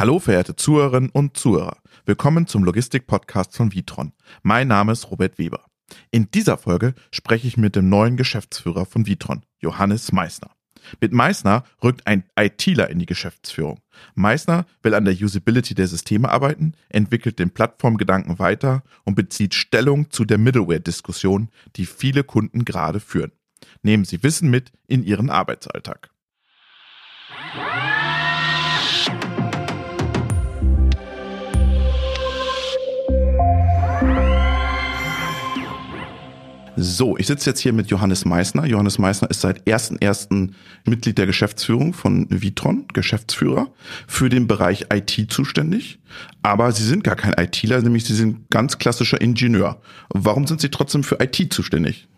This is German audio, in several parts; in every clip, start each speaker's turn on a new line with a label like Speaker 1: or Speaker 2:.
Speaker 1: Hallo verehrte Zuhörerinnen und Zuhörer. Willkommen zum Logistik-Podcast von Vitron. Mein Name ist Robert Weber. In dieser Folge spreche ich mit dem neuen Geschäftsführer von Vitron, Johannes Meissner. Mit Meissner rückt ein ITler in die Geschäftsführung. Meissner will an der Usability der Systeme arbeiten, entwickelt den Plattformgedanken weiter und bezieht Stellung zu der Middleware-Diskussion, die viele Kunden gerade führen. Nehmen Sie Wissen mit in Ihren Arbeitsalltag. So, ich sitze jetzt hier mit Johannes Meissner. Johannes Meissner ist seit 1.1. Mitglied der Geschäftsführung von Vitron, Geschäftsführer, für den Bereich IT zuständig. Aber Sie sind gar kein ITler, nämlich Sie sind ganz klassischer Ingenieur. Warum sind Sie trotzdem für IT zuständig?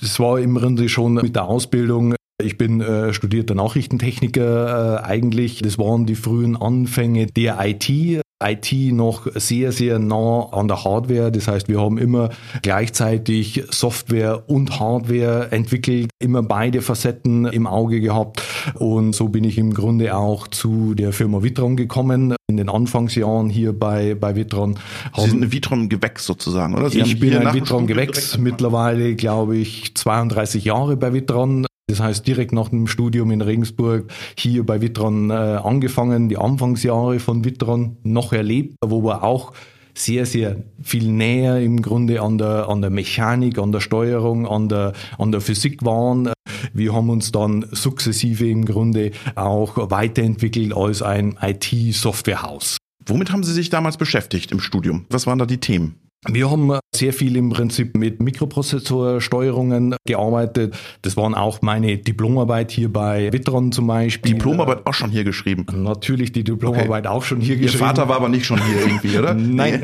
Speaker 2: Das war im Grunde schon mit der Ausbildung ich bin äh, studierter Nachrichtentechniker äh, eigentlich. Das waren die frühen Anfänge der IT. IT noch sehr, sehr nah an der Hardware. Das heißt, wir haben immer gleichzeitig Software und Hardware entwickelt, immer beide Facetten im Auge gehabt. Und so bin ich im Grunde auch zu der Firma Vitron gekommen. In den Anfangsjahren hier bei, bei Vitron.
Speaker 1: Sie sind ein Vitron-Gewächs sozusagen, oder?
Speaker 2: Sie ich bin ein Vitron-Gewächs. Mittlerweile, glaube ich, 32 Jahre bei Vitron. Das heißt, direkt nach dem Studium in Regensburg hier bei Witron äh, angefangen, die Anfangsjahre von Witron noch erlebt, wo wir auch sehr, sehr viel näher im Grunde an der, an der Mechanik, an der Steuerung, an der, an der Physik waren. Wir haben uns dann sukzessive im Grunde auch weiterentwickelt als ein IT-Softwarehaus.
Speaker 1: Womit haben Sie sich damals beschäftigt im Studium? Was waren da die Themen?
Speaker 2: Wir haben sehr viel im Prinzip mit Mikroprozessorsteuerungen gearbeitet. Das waren auch meine Diplomarbeit hier bei Witron zum Beispiel.
Speaker 1: Diplomarbeit auch schon hier geschrieben?
Speaker 2: Natürlich die Diplomarbeit okay. auch schon hier Ihr geschrieben.
Speaker 1: Ihr Vater war aber nicht schon hier irgendwie, oder?
Speaker 2: Nein.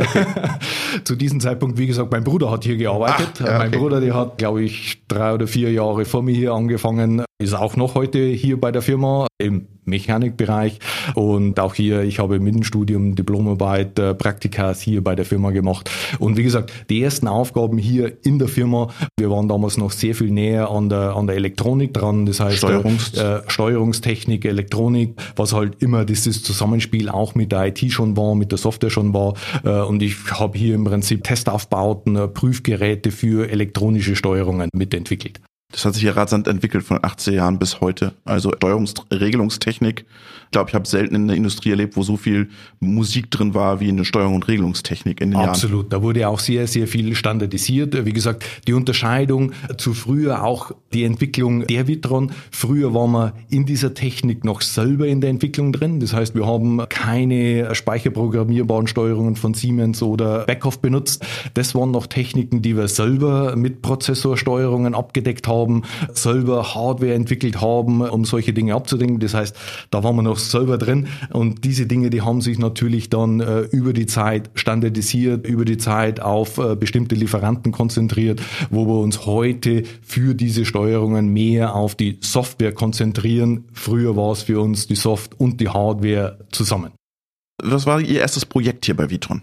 Speaker 2: Zu diesem Zeitpunkt, wie gesagt, mein Bruder hat hier gearbeitet. Ach, ja, mein okay. Bruder, der hat, glaube ich, drei oder vier Jahre vor mir hier angefangen, ist auch noch heute hier bei der Firma im Mechanikbereich. Und auch hier, ich habe mit dem Studium Diplomarbeit, äh, Praktikas hier bei der Firma gemacht. Und wie gesagt, die ersten Aufgaben hier in der Firma, wir waren damals noch sehr viel näher an der, an der Elektronik dran, das heißt Steuerungs äh, Steuerungstechnik, Elektronik, was halt immer dieses Zusammenspiel auch mit der IT schon war, mit der Software schon war. Äh, und ich habe hier im Prinzip Testaufbauten, äh, Prüfgeräte für elektronische Steuerungen mitentwickelt.
Speaker 1: Das hat sich ja rasant entwickelt von 80 Jahren bis heute. Also Steuerungsregelungstechnik. Glaube, ich habe selten in der Industrie erlebt, wo so viel Musik drin war wie in der Steuerung und Regelungstechnik in den
Speaker 2: Absolut. Jahren. Absolut. Da wurde auch sehr, sehr viel standardisiert. Wie gesagt, die Unterscheidung zu früher, auch die Entwicklung der Vitron. Früher waren wir in dieser Technik noch selber in der Entwicklung drin. Das heißt, wir haben keine speicherprogrammierbaren Steuerungen von Siemens oder Backhoff benutzt. Das waren noch Techniken, die wir selber mit Prozessorsteuerungen abgedeckt haben, selber Hardware entwickelt haben, um solche Dinge abzudenken. Das heißt, da waren wir noch selber drin und diese Dinge, die haben sich natürlich dann äh, über die Zeit standardisiert, über die Zeit auf äh, bestimmte Lieferanten konzentriert, wo wir uns heute für diese Steuerungen mehr auf die Software konzentrieren. Früher war es für uns die Soft und die Hardware zusammen.
Speaker 1: Was war Ihr erstes Projekt hier bei Vitron?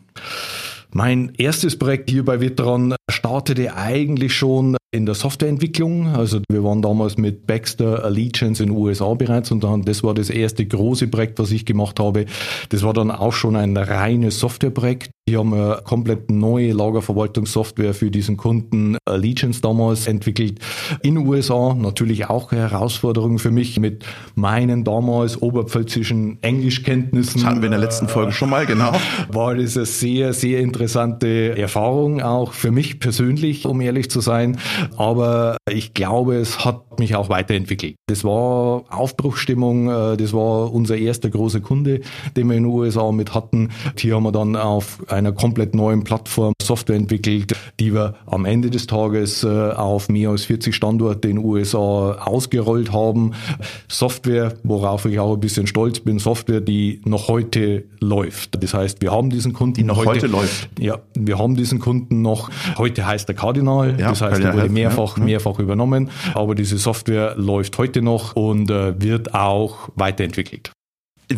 Speaker 2: Mein erstes Projekt hier bei Vitron startete eigentlich schon in der Softwareentwicklung. Also wir waren damals mit Baxter Allegiance in den USA bereits und dann, das war das erste große Projekt, was ich gemacht habe. Das war dann auch schon ein reines Softwareprojekt. Hier haben wir komplett neue Lagerverwaltungssoftware für diesen Kunden Allegiance damals entwickelt in den USA. Natürlich auch eine Herausforderung für mich mit meinen damals oberpfälzischen Englischkenntnissen.
Speaker 1: Das hatten wir in der letzten Folge schon mal, genau.
Speaker 2: War das eine sehr, sehr interessante Erfahrung, auch für mich persönlich, um ehrlich zu sein. Aber ich glaube, es hat mich auch weiterentwickelt. Das war Aufbruchsstimmung, äh, das war unser erster großer Kunde, den wir in den USA mit hatten. Hier haben wir dann auf einer komplett neuen Plattform Software entwickelt, die wir am Ende des Tages äh, auf mehr als 40 Standorte in den USA ausgerollt haben. Software, worauf ich auch ein bisschen stolz bin, Software, die noch heute läuft. Das heißt, wir haben diesen Kunden.
Speaker 1: Die noch heute, heute läuft.
Speaker 2: Ja, wir haben diesen Kunden noch. Heute heißt der Cardinal. Ja, das heißt, er wurde mehrfach, ja. mehrfach übernommen. Aber diese Software läuft heute noch und äh, wird auch weiterentwickelt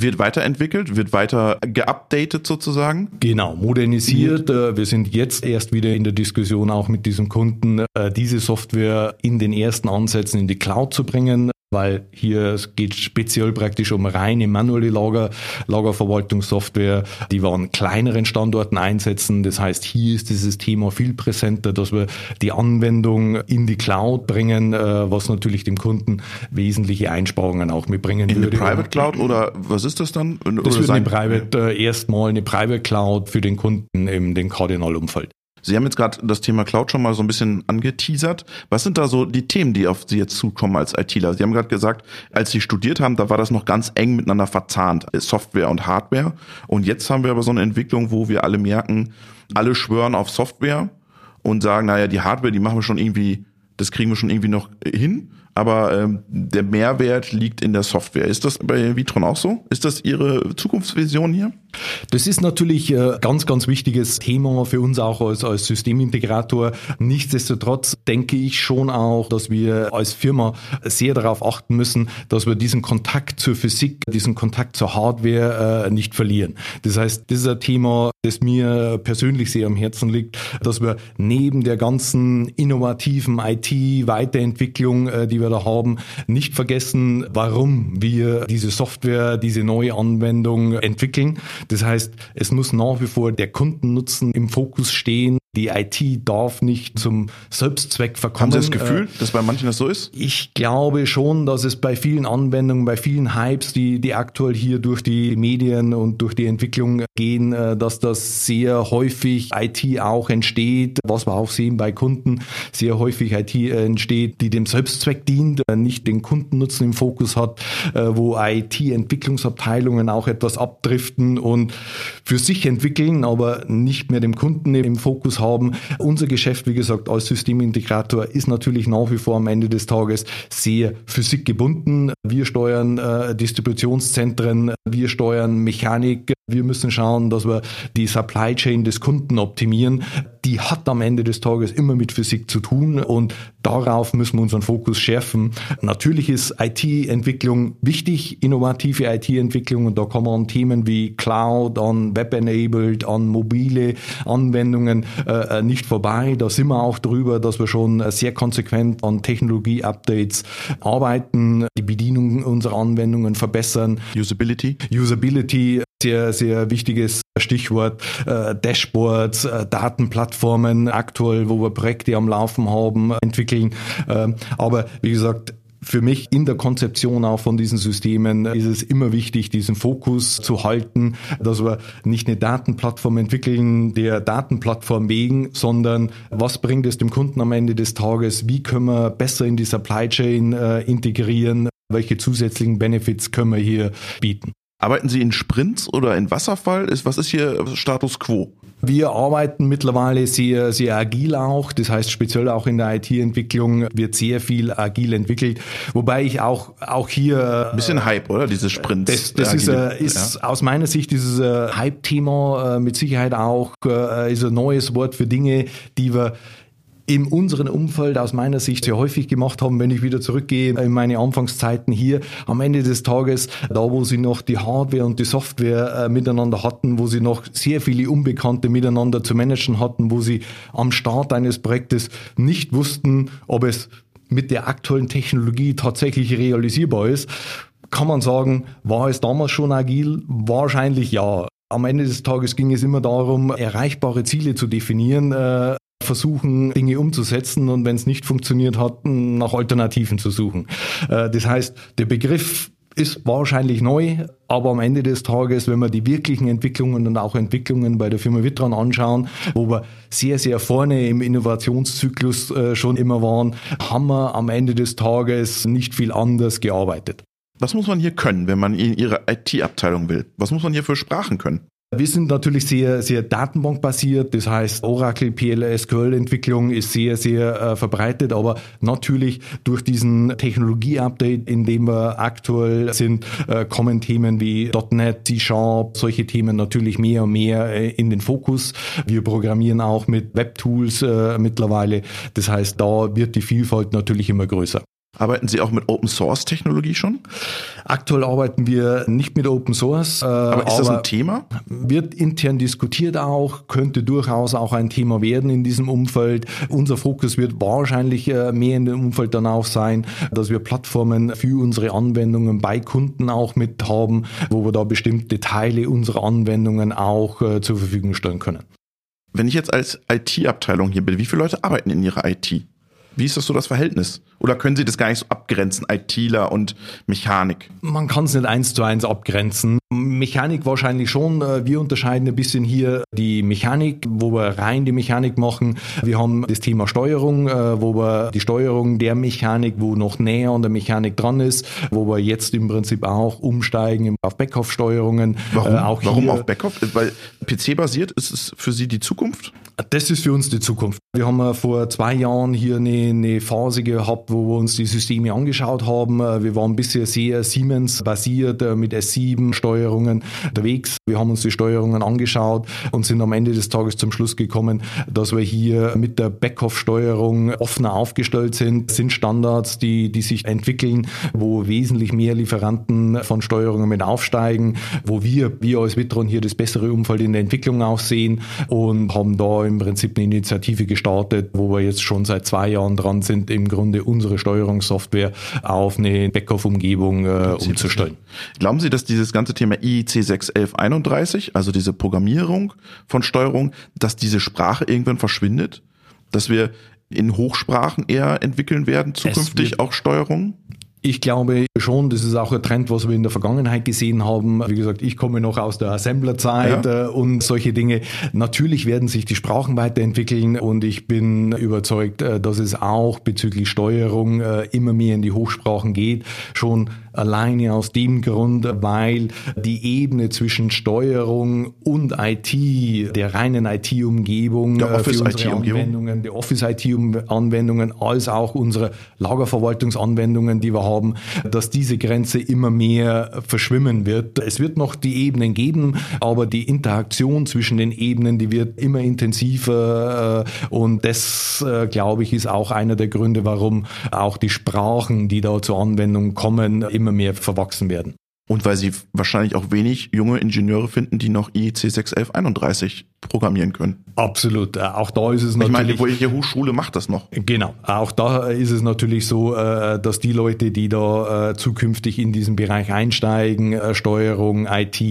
Speaker 1: wird weiterentwickelt, wird weiter geupdatet sozusagen.
Speaker 2: Genau, modernisiert. Äh, wir sind jetzt erst wieder in der Diskussion auch mit diesem Kunden, äh, diese Software in den ersten Ansätzen in die Cloud zu bringen. Weil hier es geht speziell praktisch um reine manuelle Lager, Lagerverwaltungssoftware, die wir an kleineren Standorten einsetzen. Das heißt, hier ist dieses Thema viel präsenter, dass wir die Anwendung in die Cloud bringen, äh, was natürlich dem Kunden wesentliche Einsparungen auch mitbringen
Speaker 1: in
Speaker 2: würde.
Speaker 1: In Private Cloud oder was ist das dann?
Speaker 2: Das wird eine Private, äh, erstmal eine Private Cloud für den Kunden im den Cardinal-Umfeld.
Speaker 1: Sie haben jetzt gerade das Thema Cloud schon mal so ein bisschen angeteasert. Was sind da so die Themen, die auf Sie jetzt zukommen als ITler? Sie haben gerade gesagt, als Sie studiert haben, da war das noch ganz eng miteinander verzahnt, Software und Hardware. Und jetzt haben wir aber so eine Entwicklung, wo wir alle merken, alle schwören auf Software und sagen, naja, die Hardware, die machen wir schon irgendwie, das kriegen wir schon irgendwie noch hin aber ähm, der Mehrwert liegt in der Software. Ist das bei Vitron auch so? Ist das Ihre Zukunftsvision hier?
Speaker 2: Das ist natürlich ein ganz, ganz wichtiges Thema für uns auch als, als Systemintegrator. Nichtsdestotrotz denke ich schon auch, dass wir als Firma sehr darauf achten müssen, dass wir diesen Kontakt zur Physik, diesen Kontakt zur Hardware äh, nicht verlieren. Das heißt, das ist ein Thema, das mir persönlich sehr am Herzen liegt, dass wir neben der ganzen innovativen IT-Weiterentwicklung, äh, die wir da haben, nicht vergessen, warum wir diese Software, diese neue Anwendung entwickeln. Das heißt, es muss nach wie vor der Kundennutzen im Fokus stehen. Die IT darf nicht zum Selbstzweck verkommen.
Speaker 1: Haben Sie das Gefühl, äh, dass bei manchen das so ist?
Speaker 2: Ich glaube schon, dass es bei vielen Anwendungen, bei vielen Hypes, die, die aktuell hier durch die Medien und durch die Entwicklung gehen, äh, dass das sehr häufig IT auch entsteht, was wir auch sehen bei Kunden, sehr häufig IT entsteht, die dem Selbstzweck dient, äh, nicht den Kundennutzen im Fokus hat, wo IT-Entwicklungsabteilungen auch etwas abdriften und für sich entwickeln, aber nicht mehr dem Kunden im Fokus haben. Unser Geschäft, wie gesagt, als Systemintegrator ist natürlich nach wie vor am Ende des Tages sehr physikgebunden. Wir steuern äh, Distributionszentren, wir steuern Mechanik, wir müssen schauen, dass wir die Supply Chain des Kunden optimieren. Die hat am Ende des Tages immer mit Physik zu tun und darauf müssen wir unseren Fokus schärfen. Natürlich ist IT-Entwicklung wichtig, innovative IT-Entwicklung und da man an Themen wie Cloud, an Web-enabled, an mobile Anwendungen äh, nicht vorbei. Da sind wir auch drüber, dass wir schon sehr konsequent an Technologie-Updates arbeiten, die Bedienung unserer Anwendungen verbessern.
Speaker 1: Usability?
Speaker 2: Usability sehr, sehr wichtiges Stichwort äh, Dashboards, äh, Datenplattformen aktuell, wo wir Projekte am Laufen haben, entwickeln. Ähm, aber wie gesagt, für mich in der Konzeption auch von diesen Systemen ist es immer wichtig, diesen Fokus zu halten, dass wir nicht eine Datenplattform entwickeln, der Datenplattform wegen, sondern was bringt es dem Kunden am Ende des Tages? Wie können wir besser in die Supply Chain äh, integrieren? Welche zusätzlichen Benefits können wir hier bieten?
Speaker 1: Arbeiten Sie in Sprints oder in Wasserfall? was ist hier Status quo?
Speaker 2: Wir arbeiten mittlerweile sehr, sehr agil auch. Das heißt, speziell auch in der IT-Entwicklung wird sehr viel agil entwickelt. Wobei ich auch, auch hier.
Speaker 1: Ein bisschen Hype, oder? Diese Sprints.
Speaker 2: Das, das ist, äh, ist ja. aus meiner Sicht dieses äh, Hype-Thema äh, mit Sicherheit auch, äh, ist ein neues Wort für Dinge, die wir in unserem Umfeld aus meiner Sicht sehr häufig gemacht haben, wenn ich wieder zurückgehe in meine Anfangszeiten hier. Am Ende des Tages, da wo sie noch die Hardware und die Software äh, miteinander hatten, wo sie noch sehr viele Unbekannte miteinander zu managen hatten, wo sie am Start eines Projektes nicht wussten, ob es mit der aktuellen Technologie tatsächlich realisierbar ist, kann man sagen, war es damals schon agil? Wahrscheinlich ja. Am Ende des Tages ging es immer darum, erreichbare Ziele zu definieren, äh, versuchen, Dinge umzusetzen und wenn es nicht funktioniert hat, nach Alternativen zu suchen. Äh, das heißt, der Begriff ist wahrscheinlich neu, aber am Ende des Tages, wenn wir die wirklichen Entwicklungen und auch Entwicklungen bei der Firma Vitron anschauen, wo wir sehr, sehr vorne im Innovationszyklus äh, schon immer waren, haben wir am Ende des Tages nicht viel anders gearbeitet.
Speaker 1: Was muss man hier können, wenn man in Ihre IT-Abteilung will? Was muss man hier für Sprachen können?
Speaker 2: Wir sind natürlich sehr, sehr datenbankbasiert. Das heißt, Oracle, PL, SQL-Entwicklung ist sehr, sehr äh, verbreitet. Aber natürlich durch diesen Technologie-Update, in dem wir aktuell sind, äh, kommen Themen wie .NET, C-Sharp, solche Themen natürlich mehr und mehr äh, in den Fokus. Wir programmieren auch mit Web-Tools äh, mittlerweile. Das heißt, da wird die Vielfalt natürlich immer größer.
Speaker 1: Arbeiten Sie auch mit Open Source Technologie schon?
Speaker 2: Aktuell arbeiten wir nicht mit Open Source.
Speaker 1: Äh, aber ist das ein Thema?
Speaker 2: Wird intern diskutiert auch, könnte durchaus auch ein Thema werden in diesem Umfeld. Unser Fokus wird wahrscheinlich äh, mehr in dem Umfeld dann auch sein, dass wir Plattformen für unsere Anwendungen bei Kunden auch mit haben, wo wir da bestimmte Teile unserer Anwendungen auch äh, zur Verfügung stellen können.
Speaker 1: Wenn ich jetzt als IT-Abteilung hier bin, wie viele Leute arbeiten in Ihrer IT? Wie ist das so das Verhältnis? Oder können Sie das gar nicht so abgrenzen, ITler und Mechanik?
Speaker 2: Man kann es nicht eins zu eins abgrenzen. Mechanik wahrscheinlich schon. Äh, wir unterscheiden ein bisschen hier die Mechanik, wo wir rein die Mechanik machen. Wir haben das Thema Steuerung, äh, wo wir die Steuerung der Mechanik, wo noch näher an der Mechanik dran ist, wo wir jetzt im Prinzip auch umsteigen auf Backoff-Steuerungen.
Speaker 1: Warum, äh, Warum auf Backoff? Weil PC-basiert ist es für Sie die Zukunft?
Speaker 2: Das ist für uns die Zukunft. Wir haben vor zwei Jahren hier eine, eine Phase gehabt, wo wir uns die Systeme angeschaut haben. Wir waren bisher sehr Siemens-basiert mit S7-Steuerungen unterwegs. Wir haben uns die Steuerungen angeschaut und sind am Ende des Tages zum Schluss gekommen, dass wir hier mit der Backoff-Steuerung offener aufgestellt sind. Das sind Standards, die, die sich entwickeln, wo wesentlich mehr Lieferanten von Steuerungen mit aufsteigen, wo wir, wir als Vitron hier das bessere Umfeld in der Entwicklung auch sehen und haben da im Prinzip eine Initiative gestartet gestartet, wo wir jetzt schon seit zwei Jahren dran sind, im Grunde unsere Steuerungssoftware auf eine Backoff-Umgebung äh, umzustellen.
Speaker 1: Glauben Sie, dass dieses ganze Thema IEC 61131, also diese Programmierung von Steuerung, dass diese Sprache irgendwann verschwindet? Dass wir in Hochsprachen eher entwickeln werden, zukünftig auch Steuerung?
Speaker 2: Ich glaube schon, das ist auch ein Trend, was wir in der Vergangenheit gesehen haben. Wie gesagt, ich komme noch aus der Assemblerzeit ja. Äh, und solche Dinge. Natürlich werden sich die Sprachen weiterentwickeln und ich bin überzeugt, äh, dass es auch bezüglich Steuerung äh, immer mehr in die Hochsprachen geht. Schon alleine aus dem Grund, weil die Ebene zwischen Steuerung und IT, der reinen IT-Umgebung,
Speaker 1: der Office-IT-Umgebung,
Speaker 2: der Office-IT-Anwendungen, als auch unsere Lagerverwaltungsanwendungen, die wir haben, haben, dass diese Grenze immer mehr verschwimmen wird. Es wird noch die Ebenen geben, aber die Interaktion zwischen den Ebenen, die wird immer intensiver äh, und das, äh, glaube ich, ist auch einer der Gründe, warum auch die Sprachen, die da zur Anwendung kommen, immer mehr verwachsen werden.
Speaker 1: Und weil sie wahrscheinlich auch wenig junge Ingenieure finden, die noch IEC 61131 programmieren können.
Speaker 2: Absolut. Äh, auch da ist es natürlich.
Speaker 1: Ich meine, welche Hochschule macht das noch?
Speaker 2: Genau. Auch da ist es natürlich so, äh, dass die Leute, die da äh, zukünftig in diesen Bereich einsteigen, Steuerung, IT,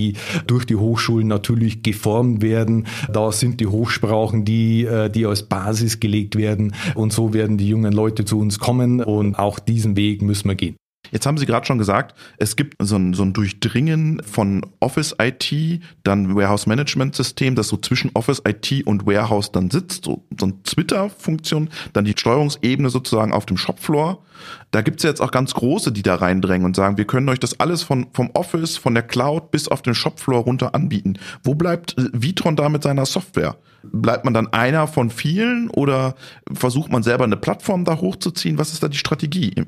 Speaker 2: durch die Hochschulen natürlich geformt werden. Da sind die Hochsprachen, die, die als Basis gelegt werden. Und so werden die jungen Leute zu uns kommen. Und auch diesen Weg müssen wir gehen.
Speaker 1: Jetzt haben Sie gerade schon gesagt, es gibt so ein, so ein Durchdringen von Office IT, dann Warehouse Management System, das so zwischen Office IT und Warehouse dann sitzt, so, so eine Twitter-Funktion, dann die Steuerungsebene sozusagen auf dem Shopfloor. Da gibt's jetzt auch ganz große, die da reindrängen und sagen, wir können euch das alles von, vom Office, von der Cloud bis auf den Shopfloor runter anbieten. Wo bleibt äh, Vitron da mit seiner Software? Bleibt man dann einer von vielen oder versucht man selber eine Plattform da hochzuziehen? Was ist da die Strategie?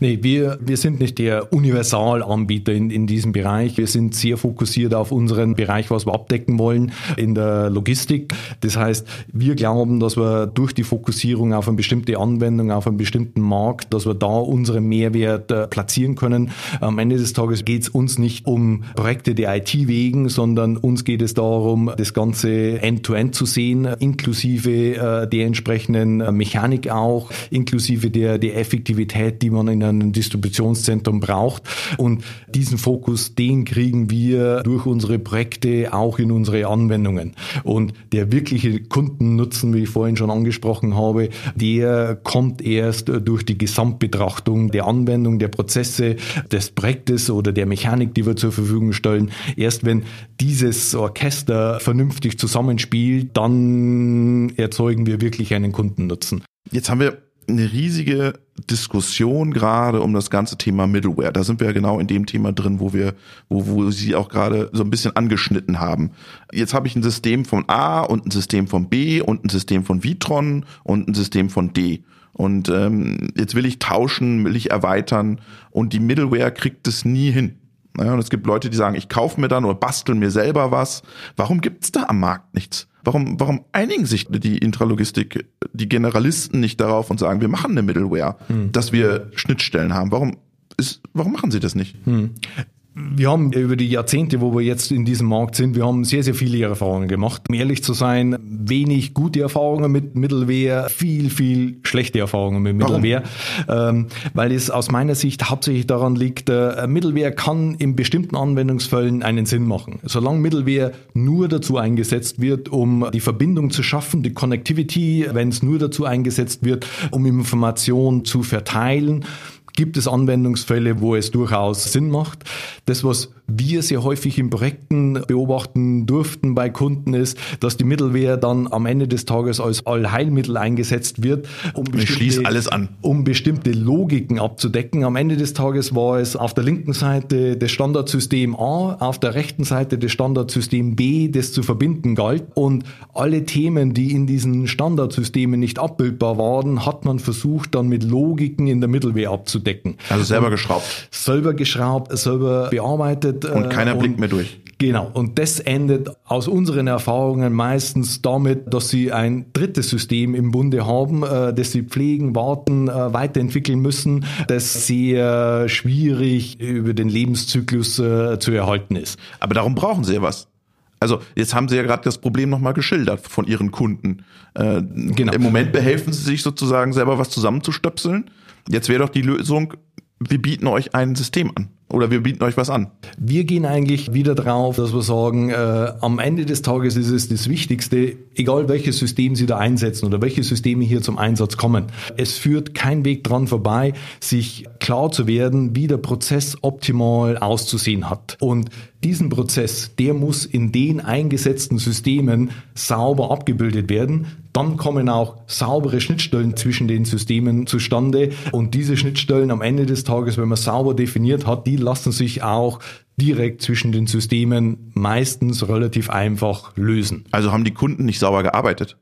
Speaker 2: Nee, wir, wir sind nicht der Universalanbieter in, in diesem Bereich. Wir sind sehr fokussiert auf unseren Bereich, was wir abdecken wollen in der Logistik. Das heißt, wir glauben, dass wir durch die Fokussierung auf eine bestimmte Anwendung, auf einen bestimmten Markt, dass wir da unseren Mehrwert äh, platzieren können. Am Ende des Tages geht es uns nicht um Projekte der IT wegen, sondern uns geht es darum, das Ganze end-to-end -End zu sehen, inklusive äh, der entsprechenden Mechanik auch, inklusive der, der Effektivität, die man in ein Distributionszentrum braucht. Und diesen Fokus, den kriegen wir durch unsere Projekte auch in unsere Anwendungen. Und der wirkliche Kundennutzen, wie ich vorhin schon angesprochen habe, der kommt erst durch die Gesamtbetrachtung der Anwendung, der Prozesse, des Projektes oder der Mechanik, die wir zur Verfügung stellen. Erst wenn dieses Orchester vernünftig zusammenspielt, dann erzeugen wir wirklich einen Kundennutzen.
Speaker 1: Jetzt haben wir eine riesige Diskussion gerade um das ganze Thema Middleware. Da sind wir ja genau in dem Thema drin, wo wir, wo, wo Sie auch gerade so ein bisschen angeschnitten haben. Jetzt habe ich ein System von A und ein System von B und ein System von Vitron und ein System von D. Und ähm, jetzt will ich tauschen, will ich erweitern und die Middleware kriegt es nie hin. Ja, und es gibt Leute, die sagen, ich kaufe mir dann oder bastel mir selber was. Warum gibt's da am Markt nichts? Warum, warum einigen sich die Intralogistik, die Generalisten nicht darauf und sagen, wir machen eine Middleware, hm. dass wir Schnittstellen haben? Warum ist, warum machen sie das nicht? Hm
Speaker 2: wir haben über die Jahrzehnte, wo wir jetzt in diesem Markt sind, wir haben sehr, sehr viele Erfahrungen gemacht. Um ehrlich zu sein, wenig gute Erfahrungen mit Middleware, viel, viel schlechte Erfahrungen mit Middleware, ähm, weil es aus meiner Sicht hauptsächlich daran liegt, äh, Middleware kann in bestimmten Anwendungsfällen einen Sinn machen. Solange Middleware nur dazu eingesetzt wird, um die Verbindung zu schaffen, die Connectivity, wenn es nur dazu eingesetzt wird, um Informationen zu verteilen, gibt es Anwendungsfälle, wo es durchaus Sinn macht. Das, was wir sehr häufig in Projekten beobachten durften bei Kunden ist, dass die Middleware dann am Ende des Tages als Allheilmittel eingesetzt wird,
Speaker 1: um bestimmte, alles an.
Speaker 2: um bestimmte Logiken abzudecken. Am Ende des Tages war es auf der linken Seite das Standardsystem A, auf der rechten Seite das Standardsystem B, das zu verbinden galt. Und alle Themen, die in diesen Standardsystemen nicht abbildbar waren, hat man versucht, dann mit Logiken in der Middleware abzudecken.
Speaker 1: Also selber geschraubt.
Speaker 2: Selber geschraubt, selber bearbeitet
Speaker 1: endet. Und keiner äh, blinkt mehr durch.
Speaker 2: Genau. Und das endet aus unseren Erfahrungen meistens damit, dass sie ein drittes System im Bunde haben, äh, das sie pflegen, warten, äh, weiterentwickeln müssen, das sehr schwierig über den Lebenszyklus äh, zu erhalten ist.
Speaker 1: Aber darum brauchen sie ja was. Also jetzt haben Sie ja gerade das Problem nochmal geschildert von Ihren Kunden. Äh, genau. Im Moment behelfen Sie sich sozusagen selber was zusammenzustöpseln. Jetzt wäre doch die Lösung, wir bieten euch ein System an oder wir bieten euch was an.
Speaker 2: Wir gehen eigentlich wieder drauf, dass wir sagen, äh, am Ende des Tages ist es das Wichtigste, egal welches System Sie da einsetzen oder welche Systeme hier zum Einsatz kommen. Es führt kein Weg dran vorbei, sich klar zu werden, wie der Prozess optimal auszusehen hat. Und diesen Prozess, der muss in den eingesetzten Systemen sauber abgebildet werden. Dann kommen auch saubere Schnittstellen zwischen den Systemen zustande. Und diese Schnittstellen am Ende des Tages, wenn man sauber definiert hat, die lassen sich auch direkt zwischen den Systemen meistens relativ einfach lösen.
Speaker 1: Also haben die Kunden nicht sauber gearbeitet?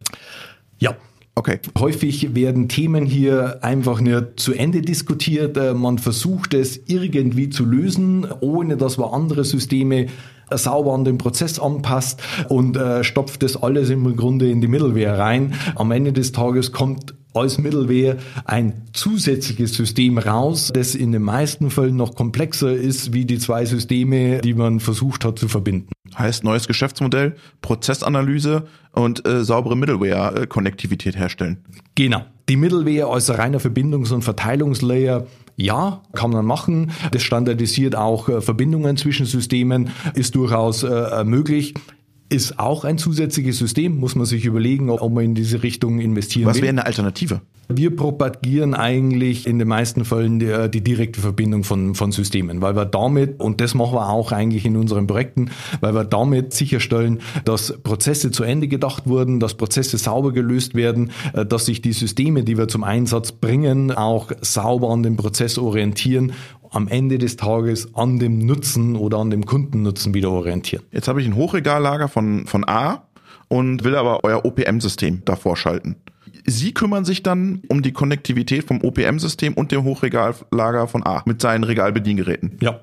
Speaker 2: Ja, Okay. Häufig werden Themen hier einfach nicht zu Ende diskutiert. Äh, man versucht es irgendwie zu lösen, ohne dass man andere Systeme sauber an den Prozess anpasst und äh, stopft das alles im Grunde in die Middleware rein. Am Ende des Tages kommt als Middleware ein zusätzliches System raus, das in den meisten Fällen noch komplexer ist wie die zwei Systeme, die man versucht hat zu verbinden.
Speaker 1: Heißt neues Geschäftsmodell, Prozessanalyse und äh, saubere Middleware-Konnektivität herstellen.
Speaker 2: Genau. Die Middleware als reiner Verbindungs- und Verteilungslayer ja, kann man machen. Das standardisiert auch äh, Verbindungen zwischen Systemen, ist durchaus äh, möglich ist auch ein zusätzliches System, muss man sich überlegen, ob man in diese Richtung investieren
Speaker 1: Was will. Was wäre eine Alternative?
Speaker 2: Wir propagieren eigentlich in den meisten Fällen die, die, direkte Verbindung von, von Systemen, weil wir damit, und das machen wir auch eigentlich in unseren Projekten, weil wir damit sicherstellen, dass Prozesse zu Ende gedacht wurden, dass Prozesse sauber gelöst werden, äh, dass sich die Systeme, die wir zum Einsatz bringen, auch sauber an dem Prozess orientieren am Ende des Tages an dem Nutzen oder an dem Kundennutzen wieder orientieren.
Speaker 1: Jetzt habe ich ein Hochregallager von, von A und will aber euer OPM-System davor schalten. Sie kümmern sich dann um die Konnektivität vom OPM-System und dem Hochregallager von A mit seinen Regalbediengeräten.
Speaker 2: Ja,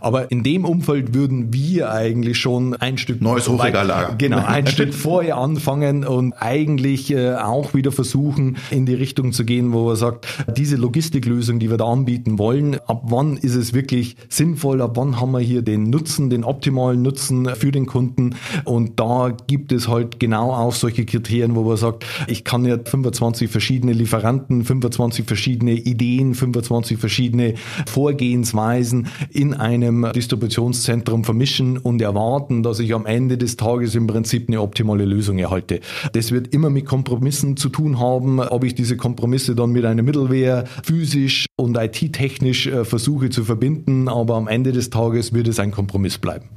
Speaker 2: aber in dem Umfeld würden wir eigentlich schon ein Stück
Speaker 1: neues Hochregallager.
Speaker 2: Genau, ein Stück vorher anfangen und eigentlich äh, auch wieder versuchen in die Richtung zu gehen, wo er sagt, diese Logistiklösung, die wir da anbieten wollen, ab wann ist es wirklich sinnvoll, ab wann haben wir hier den Nutzen, den optimalen Nutzen für den Kunden und da gibt es halt genau auch solche Kriterien, wo man sagt, ich kann ja 25 verschiedene Lieferanten, 25 verschiedene Ideen, 25 verschiedene Vorgehensweisen in einem Distributionszentrum vermischen und erwarten, dass ich am Ende des Tages im Prinzip eine optimale Lösung erhalte. Das wird immer mit Kompromissen zu tun haben, ob ich diese Kompromisse dann mit einer Middleware physisch und IT-technisch äh, versuche zu verbinden, aber am Ende des Tages wird es ein Kompromiss bleiben.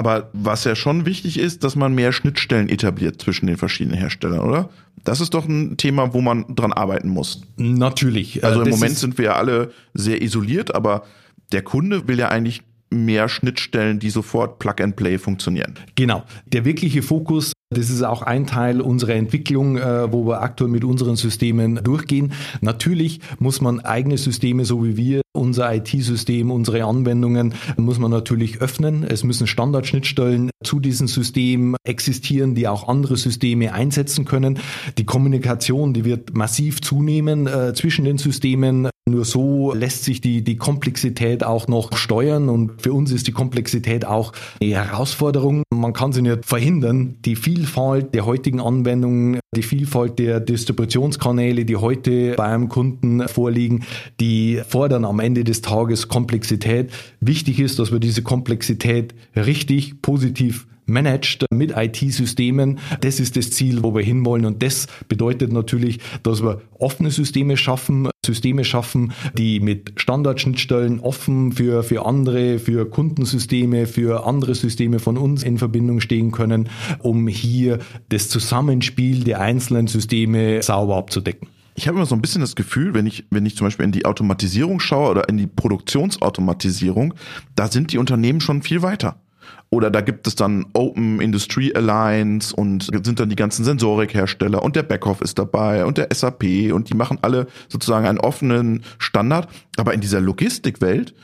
Speaker 1: Aber was ja schon wichtig ist, dass man mehr Schnittstellen etabliert zwischen den verschiedenen Herstellern, oder? Das ist doch ein Thema, wo man dran arbeiten muss.
Speaker 2: Natürlich.
Speaker 1: Also im das Moment sind wir ja alle sehr isoliert, aber der Kunde will ja eigentlich mehr Schnittstellen, die sofort Plug and Play funktionieren.
Speaker 2: Genau. Der wirkliche Fokus Das ist auch ein Teil unserer Entwicklung, äh, wo wir aktuell mit unseren Systemen durchgehen. Natürlich muss man eigene Systeme, so wie wir, unser IT-System, unsere Anwendungen, muss man natürlich öffnen. Es müssen Standardschnittstellen zu diesem System existieren, die auch andere Systeme einsetzen können. Die Kommunikation, die wird massiv zunehmen äh, zwischen den Systemen. Nur so lässt sich die, die Komplexität auch noch steuern und für uns ist die Komplexität auch eine Herausforderung. Man kann sie nicht verhindern. Die Vielfalt der heutigen Anwendungen, die Vielfalt der Distributionskanäle, die heute bei einem Kunden vorliegen, die fordern am Ende des Tages Komplexität. Wichtig ist, dass wir diese Komplexität richtig positiv managed mit IT-Systemen. Das ist das Ziel, wo wir hinwollen. Und das bedeutet natürlich, dass wir offene Systeme schaffen, Systeme schaffen, die mit Standardschnittstellen offen für, für andere, für Kundensysteme, für andere Systeme von uns in Verbindung stehen können, um hier das Zusammenspiel der einzelnen Systeme sauber abzudecken.
Speaker 1: Ich habe immer so ein bisschen das Gefühl, wenn ich, wenn ich zum Beispiel in die Automatisierung schaue oder in die Produktionsautomatisierung, da sind die Unternehmen schon viel weiter. Oder da gibt es dann Open Industry Alliance und sind dann die ganzen Sensorikhersteller und der Backhoff ist dabei und der SAP und die machen alle sozusagen einen offenen Standard. Aber in dieser Logistikwelt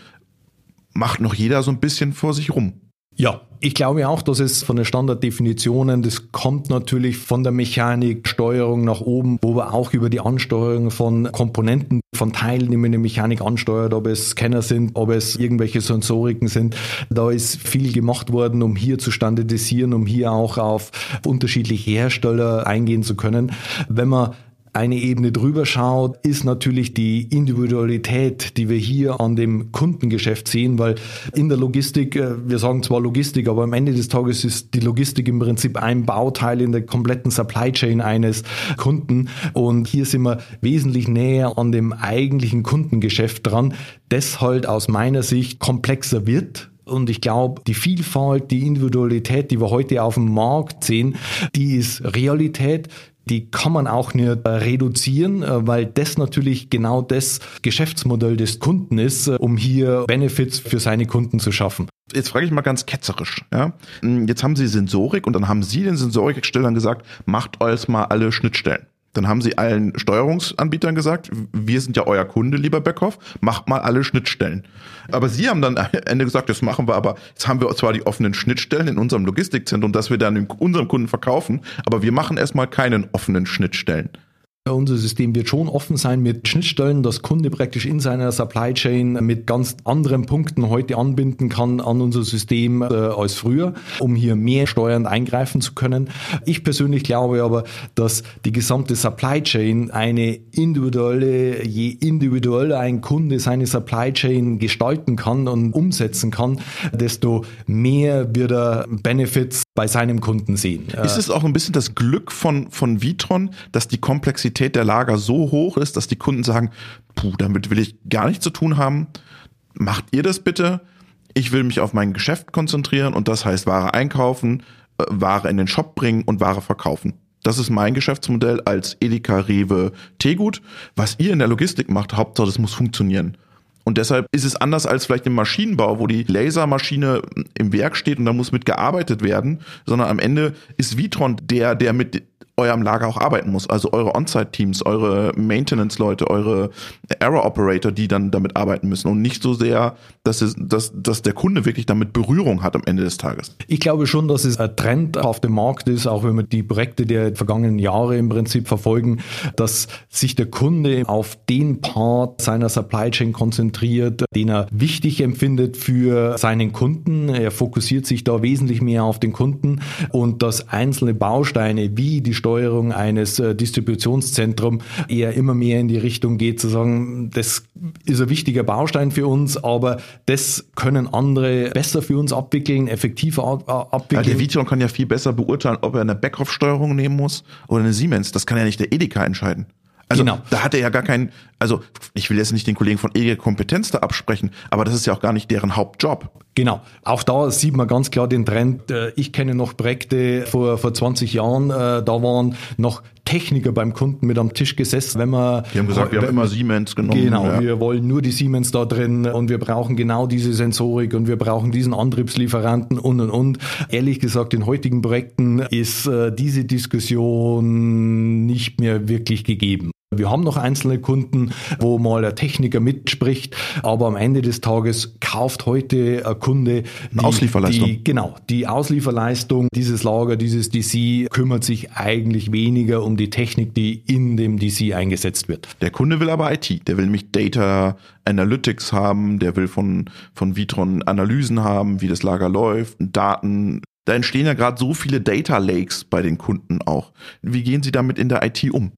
Speaker 1: macht noch jeder so ein bisschen vor sich rum.
Speaker 2: Ja, ich glaube auch, dass es von den Standarddefinitionen, das kommt natürlich von der Mechanik, Steuerung nach oben, wo wir auch über die Ansteuerung von Komponenten, von Teilen, die man in der Mechanik ansteuert, ob es Scanner sind, ob es irgendwelche Sensoriken sind. Da ist viel gemacht worden, um hier zu standardisieren, um hier auch auf unterschiedliche Hersteller eingehen zu können. Wenn man eine Ebene drüber schaut, ist natürlich die Individualität, die wir hier an dem Kundengeschäft sehen, weil in der Logistik, äh, wir sagen zwar Logistik, aber am Ende des Tages ist die Logistik im Prinzip ein Bauteil in der kompletten Supply Chain eines Kunden. Und hier sind wir wesentlich näher an dem eigentlichen Kundengeschäft dran, das halt aus meiner Sicht komplexer wird. Und ich glaube, die Vielfalt, die Individualität, die wir heute auf dem Markt sehen, die ist Realität die kann man auch nicht reduzieren, äh, weil das natürlich genau das Geschäftsmodell des Kunden ist, äh, um hier Benefits für seine Kunden zu schaffen.
Speaker 1: Jetzt frage ich mal ganz ketzerisch. Ja? Jetzt haben Sie Sensorik und dann haben Sie den Sensorikstellern gesagt, macht euch mal alle Schnittstellen. Dann haben sie allen Steuerungsanbietern gesagt, wir sind ja euer Kunde, lieber Beckhoff, macht mal alle Schnittstellen. Aber sie haben dann am Ende gesagt, das machen wir, aber jetzt haben wir zwar die offenen Schnittstellen in unserem Logistikzentrum, dass wir dann unserem Kunden verkaufen, aber wir machen erstmal keinen offenen Schnittstellen.
Speaker 2: Unser System wird schon offen sein mit Schnittstellen, dass Kunde praktisch in seiner Supply Chain mit ganz anderen Punkten heute anbinden kann an unser System äh, als früher, um hier mehr steuernd eingreifen zu können. Ich persönlich glaube aber, dass die gesamte Supply Chain eine individuelle, je individueller ein Kunde seine Supply Chain gestalten kann und umsetzen kann, desto mehr wird er Benefits bei seinem Kunden sehen.
Speaker 1: Ist es auch ein bisschen das Glück von, von Vitron, dass die Komplexität der Lager so hoch ist, dass die Kunden sagen, puh, damit will ich gar nichts zu tun haben. Macht ihr das bitte? Ich will mich auf mein Geschäft konzentrieren und das heißt Ware einkaufen, äh, Ware in den Shop bringen und Ware verkaufen. Das ist mein Geschäftsmodell als Edeka, Rewe, Tegut. Was ihr in der Logistik macht, Hauptsache, das muss funktionieren. Und deshalb ist es anders als vielleicht im Maschinenbau, wo die Lasermaschine im Werk steht und da muss mit gearbeitet werden, sondern am Ende ist Vitron der, der mit eurem Lager auch arbeiten muss. Also eure On-Site-Teams, eure Maintenance-Leute, eure Error-Operator, die dann damit arbeiten müssen und nicht so sehr, dass, es, dass, dass der Kunde wirklich damit Berührung hat am Ende des Tages.
Speaker 2: Ich glaube schon, dass es ein Trend auf dem Markt ist, auch wenn wir die Projekte der vergangenen Jahre im Prinzip verfolgen, dass sich der Kunde auf den Part seiner Supply Chain konzentriert, den er wichtig empfindet für seinen Kunden. Er fokussiert sich da wesentlich mehr auf den Kunden und dass einzelne Bausteine wie die Steuerung eines äh, Distributionszentrums eher immer mehr in die Richtung geht, zu sagen, das ist ein wichtiger Baustein für uns, aber das können andere besser für uns abwickeln, effektiver abwickeln.
Speaker 1: Ja, der Vitron kann ja viel besser beurteilen, ob er eine Backoff-Steuerung nehmen muss oder eine Siemens. Das kann ja nicht der Edeka entscheiden. Also genau. da hat er ja gar keinen, also ich will jetzt nicht den Kollegen von EG Kompetenz da absprechen, aber das ist ja auch gar nicht deren Hauptjob.
Speaker 2: Genau. Auch da sieht man ganz klar den Trend. Äh, ich kenne noch Projekte vor, vor 20 Jahren, äh, da waren noch Techniker beim Kunden mit am Tisch gesessen, wenn man.
Speaker 1: Die haben gesagt, wir haben immer Siemens genommen.
Speaker 2: Genau, ja. wir wollen nur die Siemens da drin und wir brauchen genau diese Sensorik und wir brauchen diesen Antriebslieferanten und und und. Ehrlich gesagt, in heutigen Projekten ist äh, diese Diskussion nicht mehr wirklich gegeben. Wir haben noch einzelne Kunden, wo mal der Techniker mitspricht, aber am Ende des Tages kauft heute ein Kunde
Speaker 1: die, Auslieferleistung.
Speaker 2: Die, genau, die Auslieferleistung dieses Lager, dieses DC kümmert sich eigentlich weniger um die Technik, die in dem DC eingesetzt wird.
Speaker 1: Der Kunde will aber IT, der will nämlich Data Analytics haben, der will von, von Vitron Analysen haben, wie das Lager läuft, Daten da entstehen ja gerade so viele Data Lakes bei den Kunden auch. Wie gehen Sie damit in der IT um?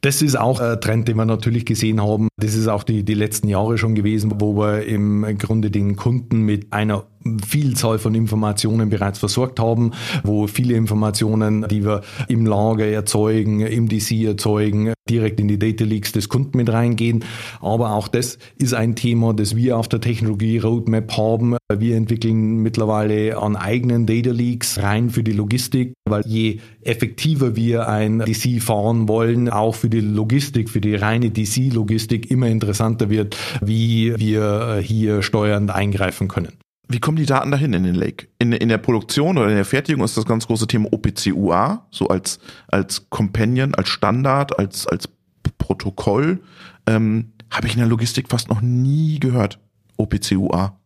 Speaker 2: Das ist auch ein Trend, den wir natürlich gesehen haben. Das ist auch die, die letzten Jahre schon gewesen, wo wir im Grunde den Kunden mit einer Vielzahl von Informationen bereits versorgt haben, wo viele Informationen, die wir im Lager erzeugen, im DC erzeugen, direkt in die Data Leaks des Kunden mit reingehen. Aber auch das ist ein Thema, das wir auf der Technologie Roadmap haben. Wir entwickeln mittlerweile an eigenen Data Leaks rein für die Logistik, weil je effektiver wir ein DC fahren wollen, auch für die Logistik, für die reine DC-Logistik immer interessanter wird, wie wir hier steuernd eingreifen können.
Speaker 1: Wie kommen die Daten dahin in den Lake? In, in der Produktion oder in der Fertigung ist das ganz große Thema OPC-UA, so als, als Companion, als Standard, als, als Protokoll. Ähm, Habe ich in der Logistik fast noch nie gehört. OPC-UA.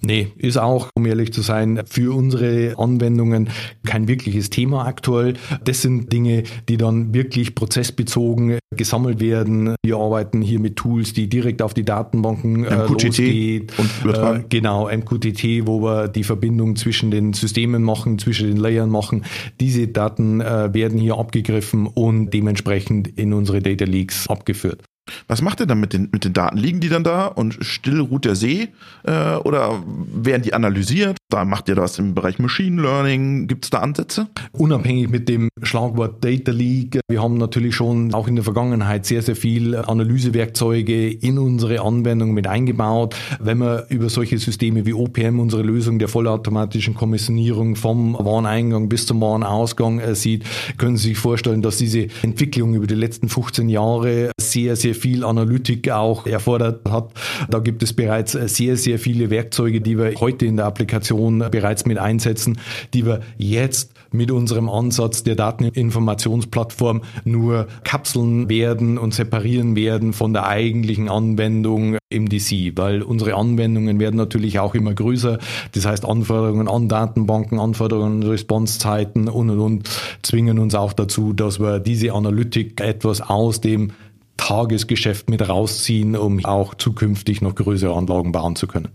Speaker 2: Nee, ist auch, um ehrlich zu sein, für unsere Anwendungen kein wirkliches Thema aktuell. Das sind Dinge, die dann wirklich prozessbezogen gesammelt werden. Wir arbeiten hier mit Tools, die direkt auf die Datenbanken
Speaker 1: äh, MQTT losgeht.
Speaker 2: Und äh, genau, MQTT, wo wir die Verbindung zwischen den Systemen machen, zwischen den Layern machen. Diese Daten äh, werden hier abgegriffen und dementsprechend in unsere Data Leaks abgeführt.
Speaker 1: Was macht ihr dann mit den, mit den Daten? Liegen die dann da und still ruht der See? Äh, oder werden die analysiert? Da macht ihr das im Bereich Machine Learning. Gibt es da Ansätze?
Speaker 2: Unabhängig mit dem Schlagwort Data Leak. Wir haben natürlich schon auch in der Vergangenheit sehr, sehr viel Analysewerkzeuge in unsere Anwendung mit eingebaut. Wenn man über solche Systeme wie OPM, unsere Lösung der vollautomatischen Kommissionierung vom Wareneingang bis zum Warenausgang äh, sieht, können Sie sich vorstellen, dass diese Entwicklung über die letzten 15 Jahre sehr, sehr viel Analytik auch erfordert hat. Da gibt es bereits sehr, sehr viele Werkzeuge, die wir heute in der Applikation bereits mit einsetzen, die wir jetzt mit unserem Ansatz der Dateninformationsplattform nur kapseln werden und separieren werden von der eigentlichen Anwendung im DC, weil unsere Anwendungen werden natürlich auch immer größer. Das heißt, Anforderungen an Datenbanken, Anforderungen an Responsezeiten und und und zwingen uns auch dazu, dass wir diese Analytik etwas aus dem Tagesgeschäft mit rausziehen, um auch zukünftig noch größere Anlagen bauen zu können.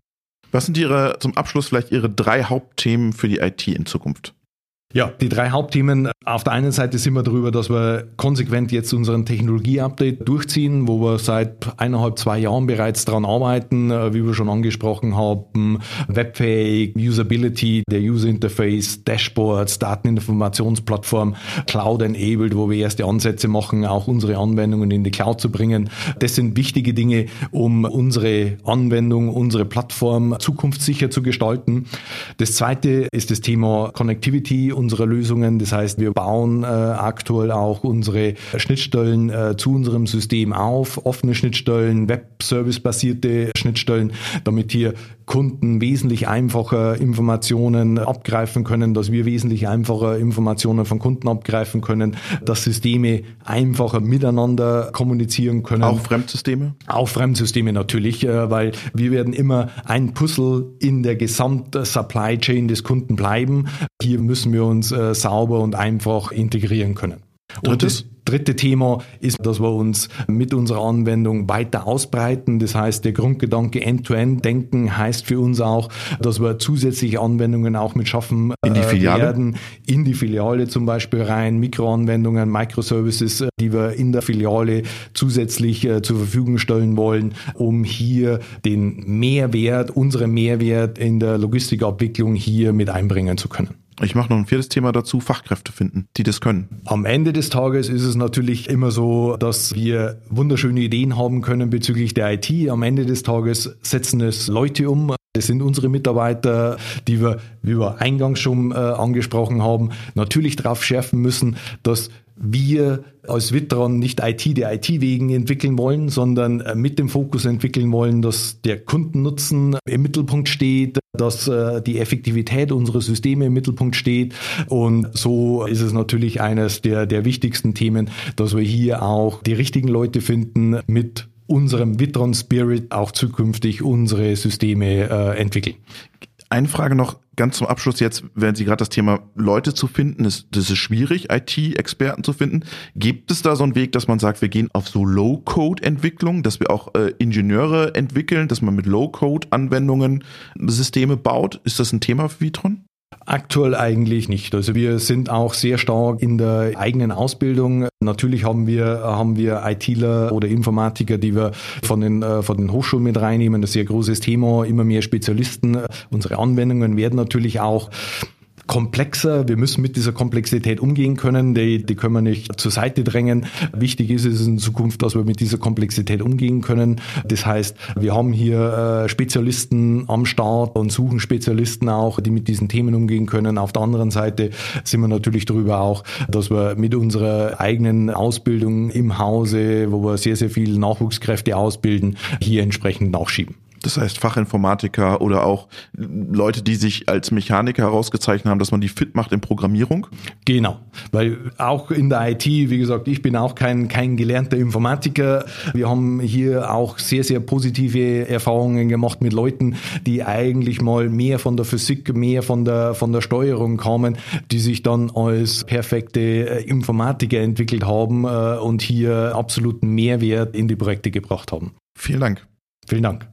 Speaker 1: Was sind Ihre, zum Abschluss vielleicht Ihre drei Hauptthemen für die IT in Zukunft?
Speaker 2: Ja, die drei Hauptthemen. Auf der einen Seite sind wir darüber, dass wir konsequent jetzt unseren Technologie-Update durchziehen, wo wir seit eineinhalb, zwei Jahren bereits daran arbeiten, äh, wie wir schon angesprochen haben, webfähig, Usability, der User Interface, Dashboards, Dateninformationsplattform, Cloud-enabled, wo wir erste Ansätze machen, auch unsere Anwendungen in die Cloud zu bringen. Das sind wichtige Dinge, um unsere Anwendung, unsere Plattform zukunftssicher zu gestalten. Das zweite ist das Thema Connectivity unserer Lösungen. Das heißt, wir bauen äh, aktuell auch unsere Schnittstellen äh, zu unserem System auf, offene Schnittstellen, Web-Service-basierte Schnittstellen, damit hier Kunden wesentlich einfacher Informationen abgreifen können, dass wir wesentlich einfacher Informationen von Kunden abgreifen können, dass Systeme einfacher miteinander kommunizieren können.
Speaker 1: Auch Fremdsysteme?
Speaker 2: Auch Fremdsysteme natürlich, äh, weil wir werden immer ein Puzzle in der Gesamt-Supply Chain des Kunden bleiben. Hier müssen wir uns äh, sauber und einfach integrieren können.
Speaker 1: Drittes?
Speaker 2: dritte Thema ist, dass wir uns mit unserer Anwendung weiter ausbreiten. Das heißt, der Grundgedanke End-to-End-Denken heißt für uns auch, dass wir zusätzliche Anwendungen auch mit schaffen
Speaker 1: in die äh, Filiale.
Speaker 2: werden. In die Filiale zum Beispiel rein, Mikroanwendungen, Microservices, äh, die wir in der Filiale zusätzlich äh, zur Verfügung stellen wollen, um hier den Mehrwert, unseren Mehrwert in der Logistikabwicklung hier mit einbringen zu können.
Speaker 1: Ich mache noch ein viertes Thema dazu, Fachkräfte finden, die das können.
Speaker 2: Am Ende des Tages ist es natürlich immer so, dass wir wunderschöne Ideen haben können bezüglich der IT. Am Ende des Tages setzen es Leute um. Das sind unsere Mitarbeiter, die wir, wie wir eingangs schon äh, angesprochen haben, natürlich darauf schärfen müssen, dass wir als Witron nicht IT der IT wegen entwickeln wollen, sondern äh, mit dem Fokus entwickeln wollen, dass der Kundennutzen im Mittelpunkt steht, dass äh, die Effektivität unserer Systeme im Mittelpunkt steht. Und so ist es natürlich eines der, der wichtigsten Themen, dass wir hier auch die richtigen Leute finden mit unserem Witron Spirit auch zukünftig unsere Systeme äh, entwickeln.
Speaker 1: Eine Frage noch ganz zum Abschluss jetzt, wenn Sie gerade das Thema Leute zu finden, ist, das ist schwierig, IT-Experten zu finden. Gibt es da so einen Weg, dass man sagt, wir gehen auf so Low-Code-Entwicklung, dass wir auch äh, Ingenieure entwickeln, dass man mit Low-Code-Anwendungen Systeme baut? Ist das ein Thema für Vitron?
Speaker 2: Aktuell eigentlich nicht. Also wir sind auch sehr stark in der eigenen Ausbildung. Natürlich haben wir, haben wir ITler oder Informatiker, die wir von den, äh, von den Hochschulen mit reinnehmen. Das ist ein sehr großes Thema, immer mehr Spezialisten. Unsere Anwendungen werden natürlich auch komplexer. Wir müssen mit dieser Komplexität umgehen können. Die, die können wir nicht zur Seite drängen. Wichtig ist es in Zukunft, dass wir mit dieser Komplexität umgehen können. Das heißt, wir haben hier äh, Spezialisten am Start und suchen Spezialisten auch, die mit diesen Themen umgehen können. Auf der anderen Seite sind wir natürlich darüber auch, dass wir mit unserer eigenen Ausbildung im Hause, wo wir sehr, sehr viele Nachwuchskräfte ausbilden, hier entsprechend nachschieben.
Speaker 1: Das heißt Fachinformatiker oder auch Leute, die sich als Mechaniker herausgezeichnet haben, dass man die fit macht in Programmierung?
Speaker 2: Genau, weil auch in der IT, wie gesagt, ich bin auch kein, kein gelernter Informatiker. Wir haben hier auch sehr, sehr positive Erfahrungen gemacht mit Leuten, die eigentlich mal mehr von der Physik, mehr von der, von der Steuerung kamen, die sich dann als perfekte äh, Informatiker entwickelt haben äh, und hier absoluten Mehrwert in die Projekte gebracht haben.
Speaker 1: Vielen Dank.
Speaker 2: Vielen Dank.